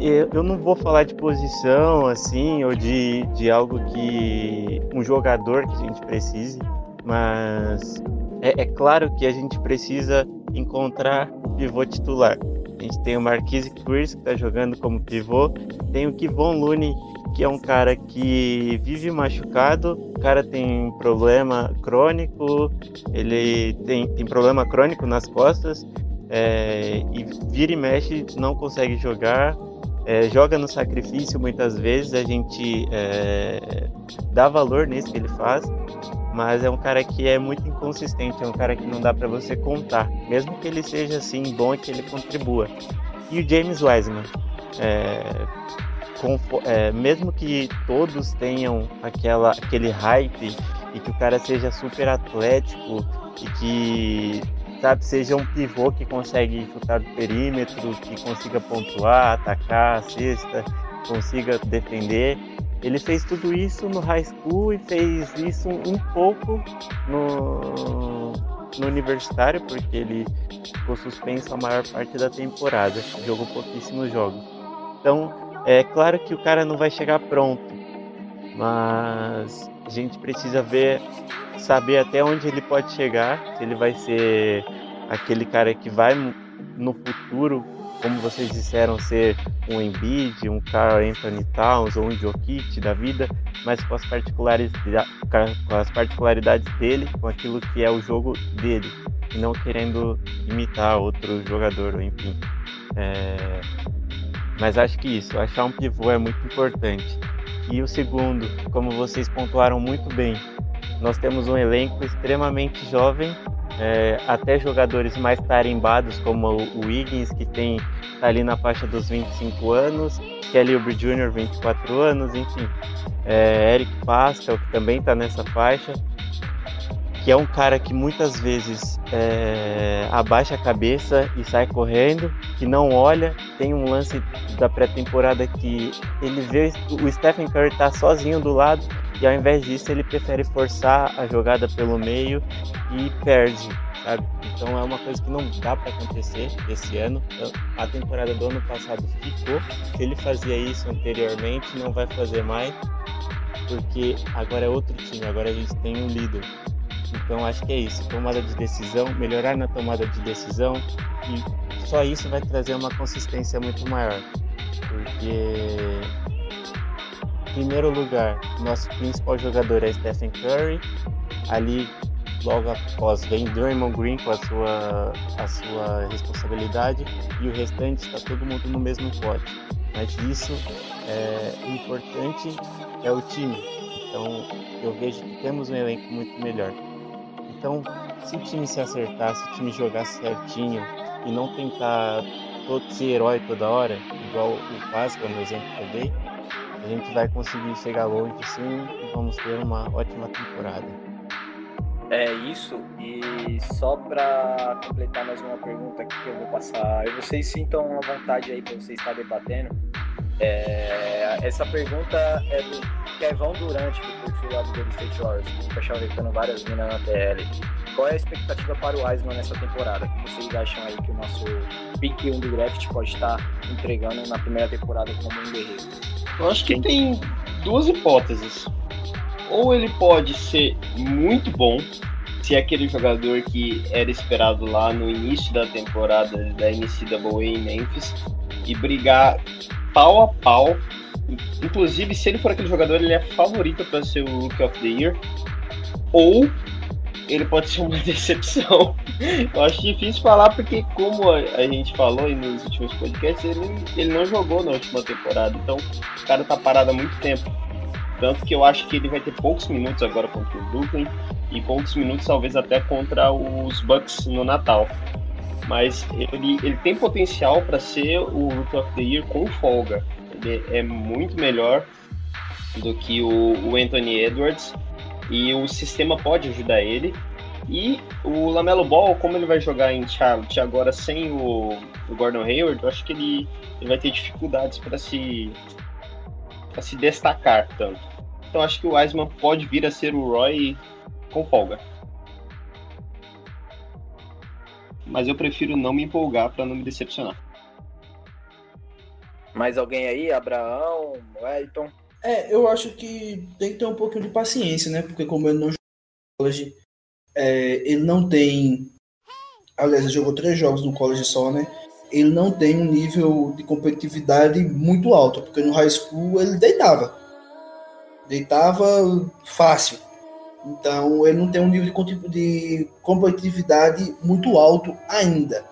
eu, não vou falar de posição assim ou de, de algo que um jogador que a gente precise, mas é, é claro que a gente precisa encontrar o pivô titular. A gente tem o Marquise Chris, que está jogando como pivô, tem o Kivon Looney, que é um cara que vive machucado, o cara tem problema crônico, ele tem, tem problema crônico nas costas, é, e vira e mexe, não consegue jogar, é, joga no sacrifício muitas vezes, a gente é, dá valor nisso que ele faz, mas é um cara que é muito inconsistente, é um cara que não dá para você contar, mesmo que ele seja assim bom e que ele contribua. E o James Wiseman, é, com, é, mesmo que todos tenham aquela, aquele hype e que o cara seja super atlético e que sabe, seja um pivô que consegue chutar do perímetro, que consiga pontuar, atacar cesta, consiga defender, ele fez tudo isso no high school e fez isso um pouco no, no universitário, porque ele ficou suspenso a maior parte da temporada, jogou pouquíssimos jogos. Então, é claro que o cara não vai chegar pronto, mas a gente precisa ver, saber até onde ele pode chegar, se ele vai ser aquele cara que vai no futuro como vocês disseram, ser um Embiid, um Carl Anthony Towns ou um Jokic da vida, mas com as, particularidades, com as particularidades dele, com aquilo que é o jogo dele, e não querendo imitar outro jogador, enfim. É... Mas acho que isso, achar um pivô é muito importante. E o segundo, como vocês pontuaram muito bem, nós temos um elenco extremamente jovem é, até jogadores mais tarimbados, como o Wiggins, que tem tá ali na faixa dos 25 anos, Kelly Oubre Jr., 24 anos, enfim. É, Eric Pascal, que também está nessa faixa, que é um cara que muitas vezes é, abaixa a cabeça e sai correndo, que não olha. Tem um lance da pré-temporada que ele vê o Stephen Curry tá sozinho do lado e ao invés disso ele prefere forçar a jogada pelo meio e perde, sabe? Então é uma coisa que não dá para acontecer esse ano. A temporada do ano passado ficou. Se ele fazia isso anteriormente, não vai fazer mais, porque agora é outro time, agora a gente tem um líder. Então acho que é isso, tomada de decisão, melhorar na tomada de decisão e só isso vai trazer uma consistência muito maior. Porque primeiro lugar, nosso principal jogador é Stephen Curry. Ali, logo após, vem Draymond Green com a sua, a sua responsabilidade. E o restante está todo mundo no mesmo pote. Mas isso é importante é o time. Então eu vejo que temos um elenco muito melhor. Então, se o time se acertar, se o time jogar certinho e não tentar todo, ser herói toda hora, igual o Páscoa no exemplo que eu dei, a gente vai conseguir chegar longe sim e vamos ter uma ótima temporada. É isso, e só para completar mais uma pergunta aqui que eu vou passar, vocês sintam a vontade aí para você estar debatendo. É, essa pergunta é do Kevão Durante, do perfil lá do Golden State Warriors, que fica chavecando várias minas na TL. Qual é a expectativa para o Wiseman nessa temporada? O que vocês acham aí que o nosso pick 1 do draft pode estar entregando na primeira temporada como um guerreiro? Eu acho que tem duas hipóteses. Ou ele pode ser muito bom, se é aquele jogador que era esperado lá no início da temporada da NCAA em Memphis e brigar pau a pau. Inclusive, se ele for aquele jogador, ele é favorito para ser o Rookie of the Year. Ou ele pode ser uma [LAUGHS] decepção. Eu acho difícil falar porque, como a, gente falou nos últimos podcasts, ele, ele não jogou na última temporada. Então, o cara tá parado há muito tempo. Tanto que eu acho que ele vai ter poucos minutos agora contra o Brooklyn e poucos minutos talvez até contra os Bucks no Natal. Mas ele, ele tem potencial para ser o Rookie of the Year com folga. Ele é muito melhor do que o, o Anthony Edwards e o sistema pode ajudar ele. E o Lamelo Ball, como ele vai jogar em Charlotte agora sem o, o Gordon Hayward, eu acho que ele, ele vai ter dificuldades para se para se destacar tanto. Então acho que o Wiseman pode vir a ser o Roy com folga. Mas eu prefiro não me empolgar para não me decepcionar. Mais alguém aí? Abraão, Wellington? É, eu acho que tem que ter um pouquinho de paciência, né? Porque como ele não jogou college, é, ele não tem. Aliás, ele jogou três jogos no college só, né? Ele não tem um nível de competitividade muito alto, porque no high school ele deitava. Deitava fácil. Então ele não tem um nível de, de competitividade muito alto ainda.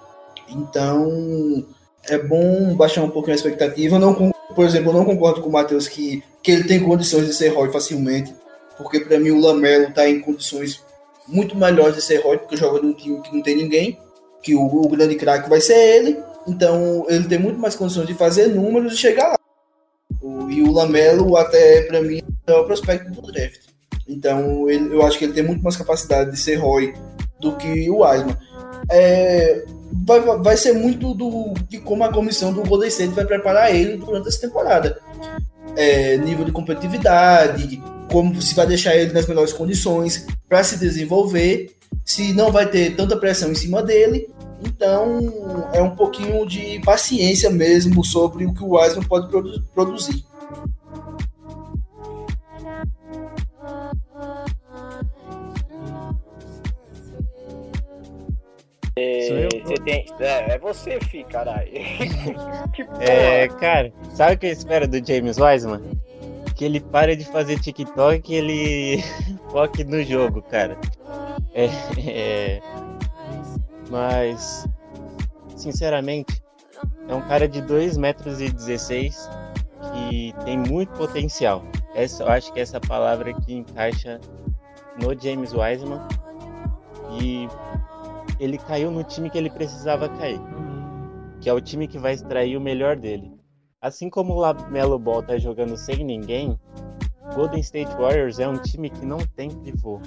Então é bom baixar um pouquinho a expectativa. Não, por exemplo, eu não concordo com o Matheus que que ele tem condições de ser Roy facilmente, porque para mim o Lamelo está em condições muito melhores de ser Roy, porque joga num time que não tem ninguém, que o, o grande craque vai ser ele, então ele tem muito mais condições de fazer números e chegar lá. O, e o Lamelo, até para mim, é o prospecto do draft. Então ele, eu acho que ele tem muito mais capacidade de ser Roy do que o Wiseman. É, vai, vai ser muito do de como a comissão do Golden State vai preparar ele durante essa temporada é, nível de competitividade, como se vai deixar ele nas melhores condições para se desenvolver, se não vai ter tanta pressão em cima dele. Então, é um pouquinho de paciência mesmo sobre o que o Wiseman pode produ produzir. É, você tem, é, é, você, fi, caralho. [LAUGHS] é, cara, sabe o que eu espero do James Wiseman? Que ele pare de fazer TikTok e ele [LAUGHS] foque no jogo, cara. É, é, [LAUGHS] mas, sinceramente, é um cara de 2 metros e 16 que tem muito potencial. Essa, eu acho que essa palavra que encaixa no James Wiseman. E ele caiu no time que ele precisava cair, que é o time que vai extrair o melhor dele. Assim como o Lamelo Ball tá jogando sem ninguém, Golden State Warriors é um time que não tem pivô.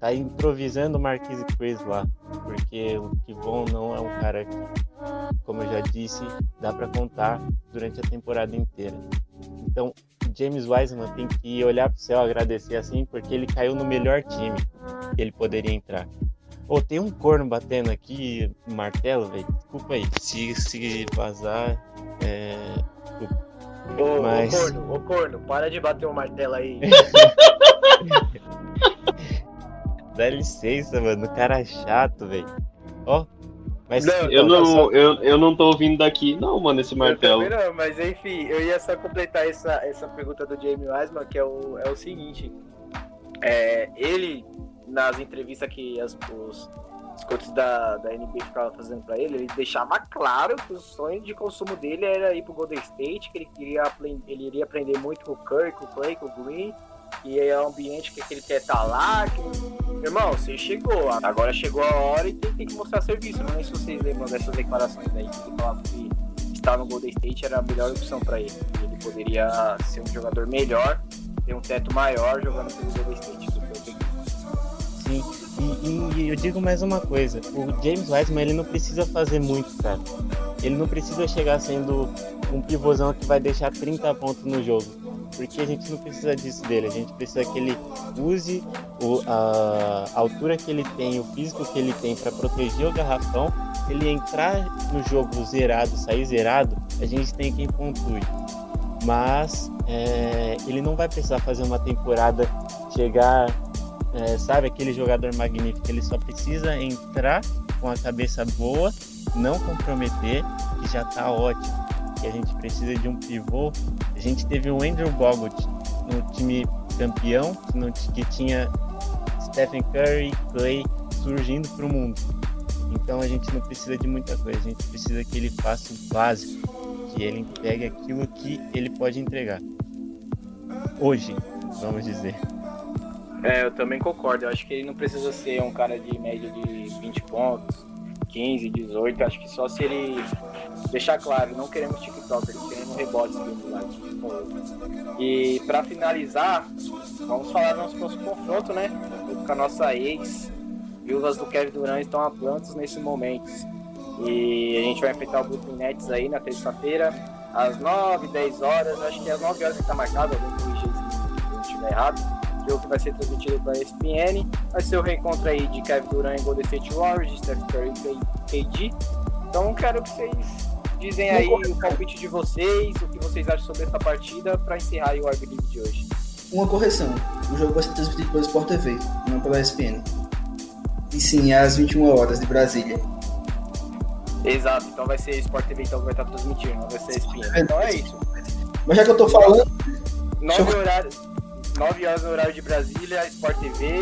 Tá improvisando o Marquise Chris lá, porque o Kivon não é um cara que, como eu já disse, dá para contar durante a temporada inteira. Então, James Wiseman tem que olhar pro céu, agradecer assim, porque ele caiu no melhor time que ele poderia entrar. Ô, tem um corno batendo aqui, martelo, velho. Desculpa aí. Se, se vazar, é. Ô, Mas... ô, corno, ô corno, para de bater o martelo aí. [LAUGHS] Dá licença, mano. O cara é chato, velho. Ó. Mas não, eu, não, eu, eu não tô ouvindo daqui, não, mano, esse martelo. não, mas enfim, eu ia só completar essa, essa pergunta do Jamie Wiseman, que é o, é o seguinte. É, ele nas entrevistas que as, os, os coaches da, da NBA ficavam fazendo para ele, ele deixava claro que o sonho de consumo dele era ir pro Golden State, que ele queria ele iria aprender muito com o Curry, com o Clay, com o Green, e é um ambiente que ele quer estar tá lá. Que... Irmão, você chegou, agora chegou a hora e tem, tem que mostrar serviço. Não sei se vocês lembram dessas declarações aí que falava que estar no Golden State era a melhor opção para ele. Ele poderia ser um jogador melhor, ter um teto maior jogando pelo Golden State. Sim. E, e, eu digo mais uma coisa, o James Wiseman ele não precisa fazer muito, cara. Ele não precisa chegar sendo um pivôzão que vai deixar 30 pontos no jogo. Porque a gente não precisa disso dele, a gente precisa que ele use o, a, altura que ele tem, o físico que ele tem para proteger o garrafão. Se ele entrar no jogo zerado, sair zerado, a gente tem quem pontue mas é, ele não vai precisar fazer uma temporada chegar é, sabe, aquele jogador magnífico, ele só precisa entrar com a cabeça boa, não comprometer, que já tá ótimo. E a gente precisa de um pivô. A gente teve o Andrew Bogut no time campeão, que, que tinha Stephen Curry, Clay surgindo para o mundo. Então a gente não precisa de muita coisa, a gente precisa que ele faça o básico, que ele entregue aquilo que ele pode entregar. Hoje, vamos dizer. É, eu também concordo. Eu acho que ele não precisa ser um cara de média de 20 pontos, 15, 18. Eu acho que só se ele deixar claro, não queremos TikTok, queremos rebotes do. E para finalizar, vamos falar do nosso próximo confronto, né? Com a nossa ex. Viúvas do Kevin Durant estão a plantos nesse momento. E a gente vai enfrentar o Brooklyn Nets aí na terça-feira, às 9, 10 horas. Acho que é às 9 horas que está marcado, algum corrigir se estiver errado jogo que vai ser transmitido pela ESPN. Vai ser o reencontro aí de Kevin Durant e Golden State Warriors, de Steph Curry e KD. Então quero que vocês dizem aí o palpite de vocês, o que vocês acham sobre essa partida para encerrar o Arby de hoje. Uma correção, o jogo vai ser transmitido pela Sport TV, não pela ESPN. E sim, às 21 horas de Brasília. Exato, então vai ser Sport TV então que vai estar transmitindo, não vai ser ESPN. Então é isso. Mas já que eu tô falando. 9 horários. 9 horas no horário de Brasília, Sport TV,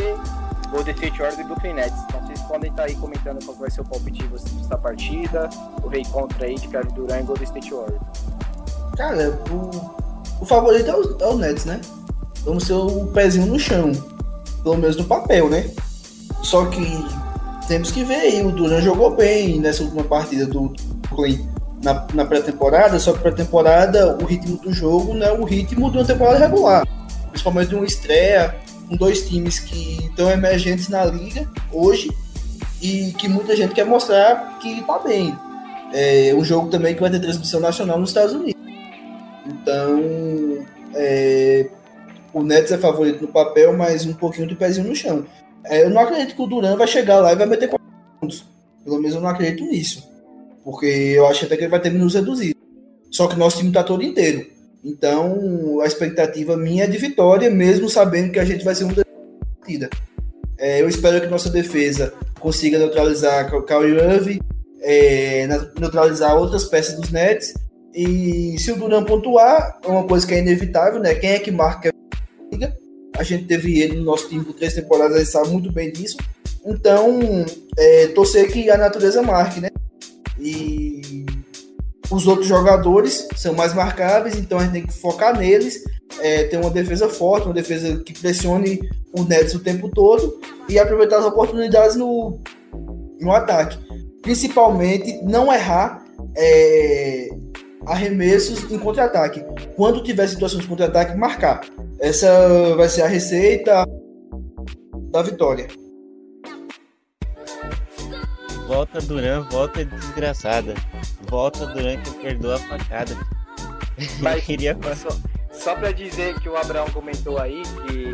Golden State Warriors e Brooklyn Nets. Então vocês podem estar aí comentando qual vai ser o palpite de vocês dessa partida, o reencontro aí de Kevin Durant e Golden State Warriors. Cara, o, o favorito é o, é o Nets, né? Vamos ser o pezinho no chão, pelo menos no papel, né? Só que temos que ver aí, o Durant jogou bem nessa última partida do Brooklyn na, na pré-temporada, só que pré-temporada o ritmo do jogo não é o ritmo de uma temporada regular principalmente uma estreia com dois times que estão emergentes na liga hoje e que muita gente quer mostrar que está bem. É um jogo também que vai ter transmissão nacional nos Estados Unidos. Então, é, o Nets é favorito no papel, mas um pouquinho de pezinho no chão. É, eu não acredito que o Duran vai chegar lá e vai meter 40 pontos. Pelo menos eu não acredito nisso. Porque eu acho até que ele vai ter minutos reduzidos. Só que nosso time está todo inteiro. Então, a expectativa minha é de vitória, mesmo sabendo que a gente vai ser um partida. É, eu espero que nossa defesa consiga neutralizar o Irving, é, neutralizar outras peças dos Nets. E se o Duran pontuar, é uma coisa que é inevitável, né? Quem é que marca a? A gente teve ele no nosso time por três temporadas, gente sabe muito bem disso. Então, é, torcer que a natureza marque, né? E os outros jogadores são mais marcáveis, então a gente tem que focar neles, é, ter uma defesa forte, uma defesa que pressione o Nets o tempo todo e aproveitar as oportunidades no, no ataque. Principalmente não errar é, arremessos em contra-ataque. Quando tiver situação de contra-ataque, marcar. Essa vai ser a receita da vitória. Volta Duran, volta desgraçada. Volta Duran que perdoa a facada. [LAUGHS] Mas queria só, só pra dizer que o Abraão comentou aí que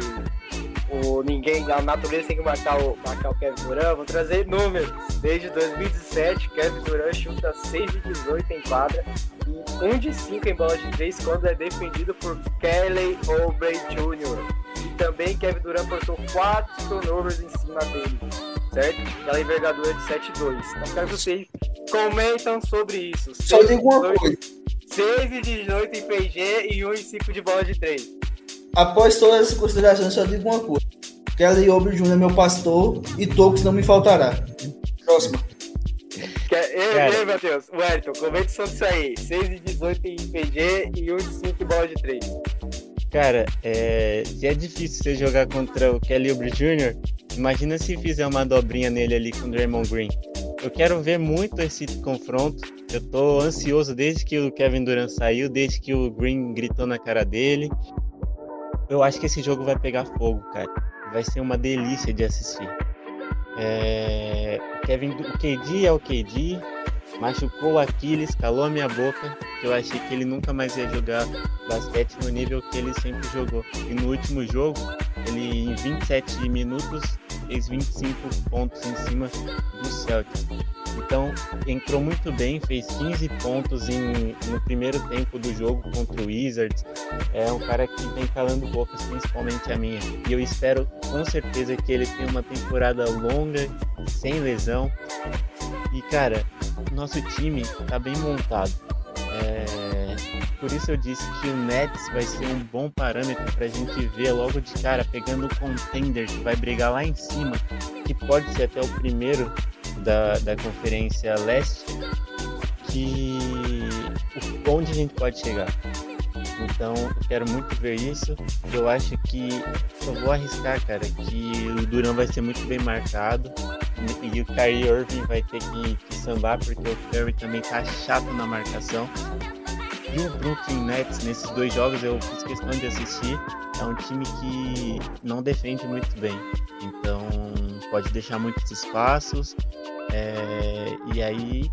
o ninguém, a natureza tem que marcar o, marcar o Kevin Durant, vou trazer números. Desde 2017, Kevin Durant chuta 6 de 18 em quadra e 1 de 5 em bola de 3 quando é defendido por Kelly Oubre Jr. E também Kevin Durant forçou 4 turnovers em cima dele certo? Aquela envergadura de 7,2. Então quero que vocês comentam sobre isso. Só digo uma coisa. 6 e 18 em PG e 1 e 5 de bola de 3. Após todas essas considerações, só digo uma coisa. Kelly Obre Jr. é meu pastor e Tocos não me faltará. Próxima. Ei, ei, Matheus, Wellington, comente sobre isso aí. 6 e 18 em PG e 1 e 5 em bola de 3. Cara, é, se é difícil você jogar contra o Kelly Oubre Jr., imagina se fizer uma dobrinha nele ali com o Draymond Green. Eu quero ver muito esse confronto. Eu tô ansioso desde que o Kevin Durant saiu, desde que o Green gritou na cara dele. Eu acho que esse jogo vai pegar fogo, cara. Vai ser uma delícia de assistir. É... Kevin, o KD é o KD, machucou o Aquiles, calou a minha boca, que eu achei que ele nunca mais ia jogar basquete no nível que ele sempre jogou. E no último jogo, ele em 27 minutos fez 25 pontos em cima do Celtics. Então, entrou muito bem, fez 15 pontos em, no primeiro tempo do jogo contra o Wizards. É um cara que vem calando bocas, principalmente a minha. E eu espero com certeza que ele tenha uma temporada longa, sem lesão. E cara, nosso time tá bem montado. É... por isso eu disse que o Nets vai ser um bom parâmetro pra gente ver logo de cara, pegando o contender que vai brigar lá em cima, que pode ser até o primeiro da, da Conferência Leste, que onde a gente pode chegar. Então, quero muito ver isso. Eu acho que eu vou arriscar, cara, que o Duran vai ser muito bem marcado e o Kyrie Irving vai ter que, que sambar porque o Curry também tá chato na marcação. E o Brooklyn Nets nesses dois jogos eu fiz questão de assistir. É um time que não defende muito bem, então pode deixar muitos espaços. É, e aí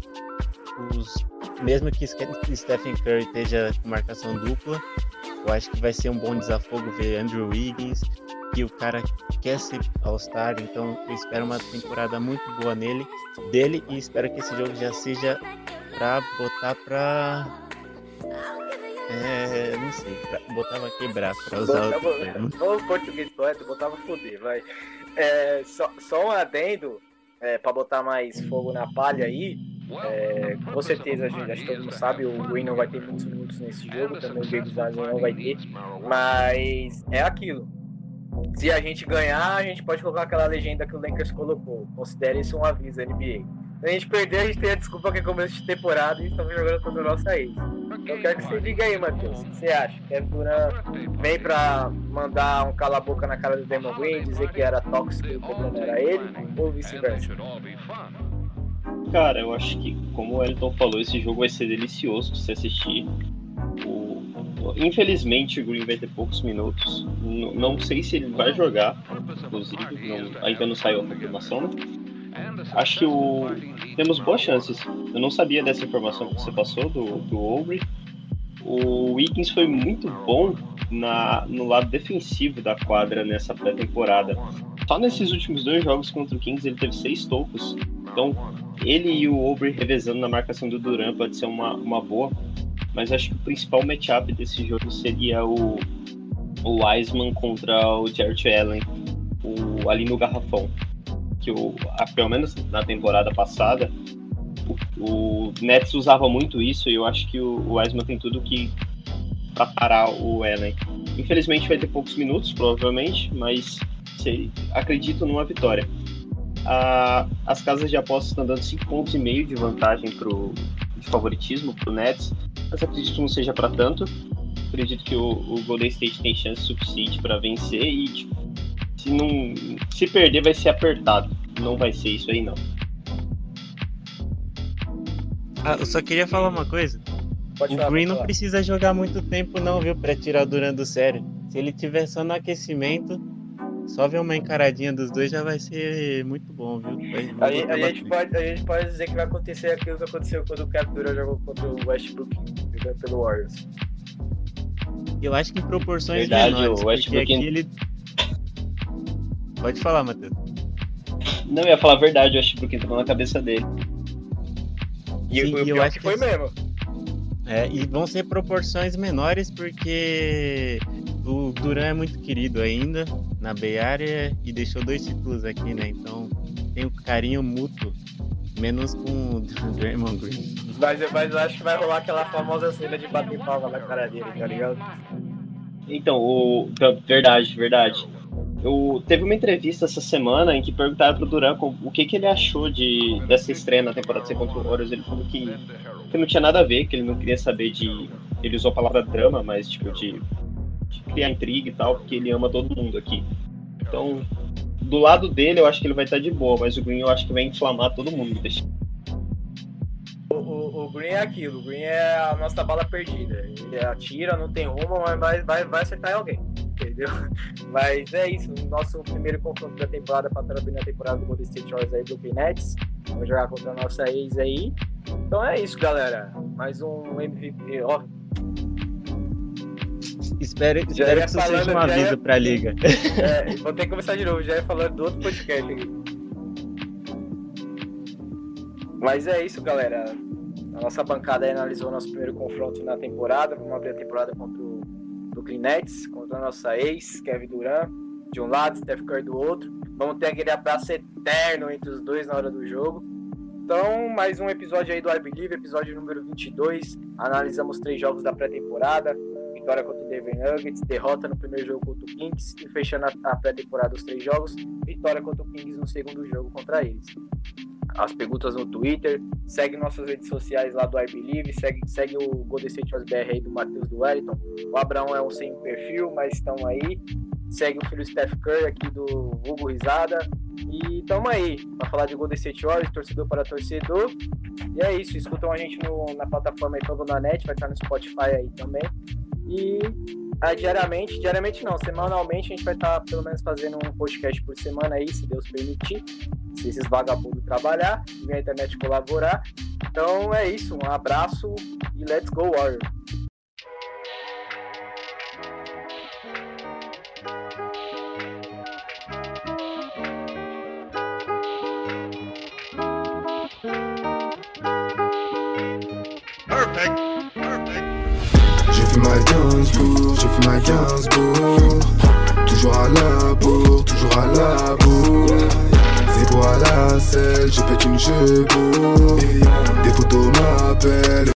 os mesmo que Stephen Curry esteja com marcação dupla, eu acho que vai ser um bom desafogo ver Andrew Wiggins, que o cara quer ser All-Star, então eu espero uma temporada muito boa nele, dele, e espero que esse jogo já seja pra botar pra. É, não sei, pra, botava quebrar, pra usar Botava, outro termo. Português correto, botava foder, vai. É, só, só um adendo, é, pra botar mais fogo na palha aí. É, com certeza, a gente, acho que todo mundo sabe, o Green não vai ter muitos minutos nesse jogo, também o Davis Zazen não vai ter, mas é aquilo. Se a gente ganhar, a gente pode colocar aquela legenda que o Lakers colocou. Considere isso um aviso, NBA. A gente perder, a gente tem a desculpa que é começo de temporada e estamos jogando contra o nosso ex. Então eu quero que você diga aí, Matheus. O que você acha? Kevin Durant vem pra mandar um cala-boca na cara do Damon Green, dizer que era tóxico e o problema era ele, ou vice-versa? Cara, eu acho que, como o Elton falou, esse jogo vai ser delicioso de se assistir. O- Infelizmente, o Green vai ter poucos minutos. N- Não sei se ele vai jogar, inclusive, não- ainda não saiu a confirmação. né? Acho que o... temos boas chances. Eu não sabia dessa informação que você passou do, do Aubrey. O Wiggins foi muito bom na, no lado defensivo da quadra nessa pré-temporada. Só nesses últimos dois jogos contra o Kings ele teve seis tocos. Então, ele e o Aubrey revezando na marcação do Duran pode ser uma, uma boa. Mas acho que o principal matchup desse jogo seria o, o Wiseman contra o Jarrett Allen o, ali no garrafão. Que o, pelo menos na temporada passada, o, o Nets usava muito isso e eu acho que o, o Wiseman tem tudo que para parar o Allen. Infelizmente vai ter poucos minutos, provavelmente, mas sei- acredito numa vitória. As casas de apostas estão dando 5 pontos e meio de vantagem pro, de favoritismo pro Nets, mas acredito que não seja para tanto. Acredito que o, o Golden State tem chance suficiente para vencer e tipo, se não se perder vai ser apertado. Não vai ser isso aí não. Ah, eu só queria falar uma coisa. Pode O falar, Green não falar. precisa jogar muito tempo não, viu, pra tirar o Duran do sério. Se ele tiver só no aquecimento, só ver uma encaradinha dos dois já vai ser muito bom, viu? A, gente- a gente pode, a gente pode dizer que vai acontecer aquilo que aconteceu quando o Durant jogou contra o Westbrook, jogando pelo Warriors. Eu acho que em proporções Verdade, menores, o porque Westbrook- aqui ele... Pode falar, Matheus. Não eu ia falar a verdade, eu acho que entrou na cabeça dele. E, Sim, o e eu pior acho que que foi esse- mesmo. É, e vão ser proporções menores porque o Duran é muito querido ainda na Bay Area e deixou dois títulos aqui, né? Então tem um carinho mútuo, menos com o [LAUGHS] Draymond Green. Mas, mas eu acho que vai rolar aquela famosa cena de bater palma na cara dele, tá ligado? Então, o verdade, verdade. Eu teve uma entrevista essa semana em que perguntaram pro Duran o que, que ele achou de dessa estreia na temporada C contra o Warriors. Ele falou que, que não tinha nada a ver, que ele não queria saber de. Ele usou a palavra drama, mas tipo de, de criar intriga e tal, porque ele ama todo mundo aqui. Então, do lado dele, eu acho que ele vai estar de boa, mas o Green eu acho que vai inflamar todo mundo. O, o, o Green é aquilo, o Green é a nossa bala perdida. Ele atira, não tem rumo, mas vai, vai, vai acertar em alguém. Entendeu? [LAUGHS] Mas é isso, o nosso primeiro confronto da temporada para terminar a temporada do Golden State Warriors aí, Brooklyn Nets. Vamos jogar contra a nossa ex aí. Então é isso, galera. Mais um MVP, ó. Espero, espero que isso falando, seja um aviso ia- pra liga. [LAUGHS] É, vou ter que começar de novo, já ia falando do outro podcast aqui. Mas é isso, galera. A nossa bancada aí analisou nosso primeiro confronto na temporada. Vamos abrir a temporada contra o Brooklyn Nets, contra a nossa ex, Kevin Durant, de um lado, Steph Curry do outro. Vamos ter aquele abraço eterno entre os dois na hora do jogo. Então, mais um episódio aí do I Believe, episódio número 22. Analisamos três jogos da pré-temporada. Vitória contra o Denver Nuggets, derrota no primeiro jogo contra o Kings e fechando a pré-temporada os três jogos, vitória contra o Kings no segundo jogo contra eles. As perguntas no Twitter, segue nossas redes sociais lá do I Believe, segue, segue o Golden State BR aí do Matheus do Wellington. O Abraão é um sem perfil, mas estão aí. Segue o filho Steph Curry aqui do Hugo Risada. E tamo aí, pra falar de Golden State Warriors, torcedor para torcedor. E é isso, escutam a gente no, na plataforma aí na net, vai estar no Spotify aí também. E ah, diariamente, diariamente não, semanalmente a gente vai estar pelo menos fazendo um podcast por semana aí, se Deus permitir. Se esses vagabundos trabalhar, e a internet colaborar. Então é isso, um abraço e let's go Warriors! Gainsbourg, j'ai fait ma Gainsbourg. Toujours à la bourre, toujours à la bourre. Zéro à la selle, je pète une chevaux. Des photos m'appellent.